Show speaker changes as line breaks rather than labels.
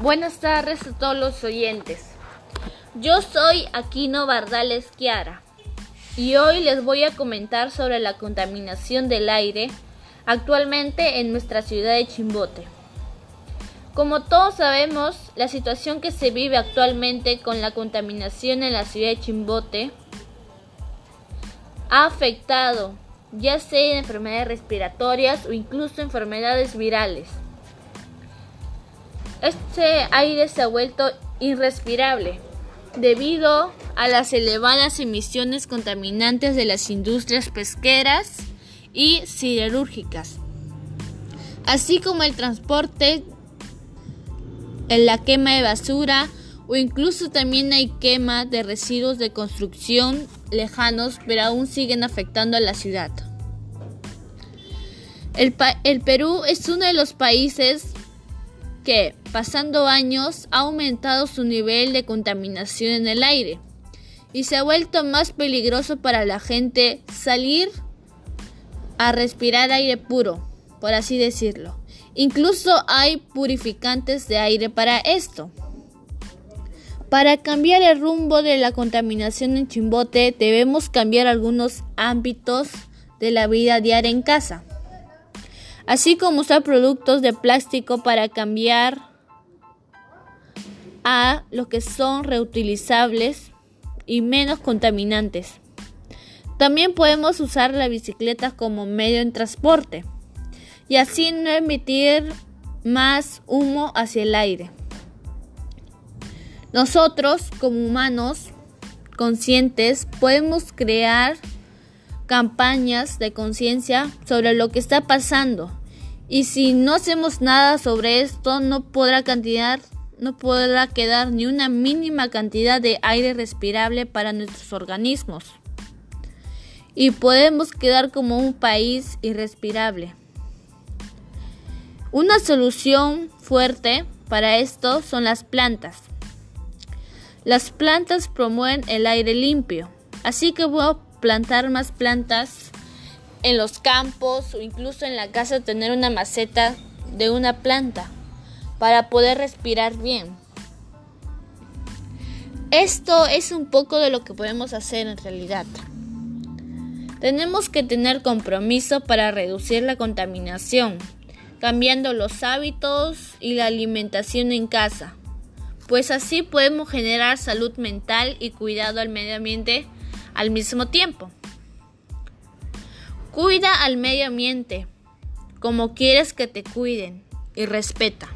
Buenas tardes a todos los oyentes. Yo soy Aquino Bardales Chiara y hoy les voy a comentar sobre la contaminación del aire actualmente en nuestra ciudad de Chimbote. Como todos sabemos, la situación que se vive actualmente con la contaminación en la ciudad de Chimbote ha afectado ya sea enfermedades respiratorias o incluso enfermedades virales. Este aire se ha vuelto irrespirable debido a las elevadas emisiones contaminantes de las industrias pesqueras y siderúrgicas, así como el transporte, la quema de basura o incluso también hay quema de residuos de construcción lejanos, pero aún siguen afectando a la ciudad. El, el Perú es uno de los países que, pasando años, ha aumentado su nivel de contaminación en el aire y se ha vuelto más peligroso para la gente salir a respirar aire puro, por así decirlo. Incluso hay purificantes de aire para esto. Para cambiar el rumbo de la contaminación en Chimbote debemos cambiar algunos ámbitos de la vida diaria en casa así como usar productos de plástico para cambiar a los que son reutilizables y menos contaminantes. También podemos usar la bicicleta como medio de transporte y así no emitir más humo hacia el aire. Nosotros, como humanos conscientes, podemos crear campañas de conciencia sobre lo que está pasando. Y si no hacemos nada sobre esto, no podrá cantidad, no podrá quedar ni una mínima cantidad de aire respirable para nuestros organismos. Y podemos quedar como un país irrespirable. Una solución fuerte para esto son las plantas. Las plantas promueven el aire limpio, así que voy plantar más plantas en los campos o incluso en la casa tener una maceta de una planta para poder respirar bien. Esto es un poco de lo que podemos hacer en realidad. Tenemos que tener compromiso para reducir la contaminación, cambiando los hábitos y la alimentación en casa, pues así podemos generar salud mental y cuidado al medio ambiente al mismo tiempo. Cuida al medio ambiente como quieres que te cuiden y respeta.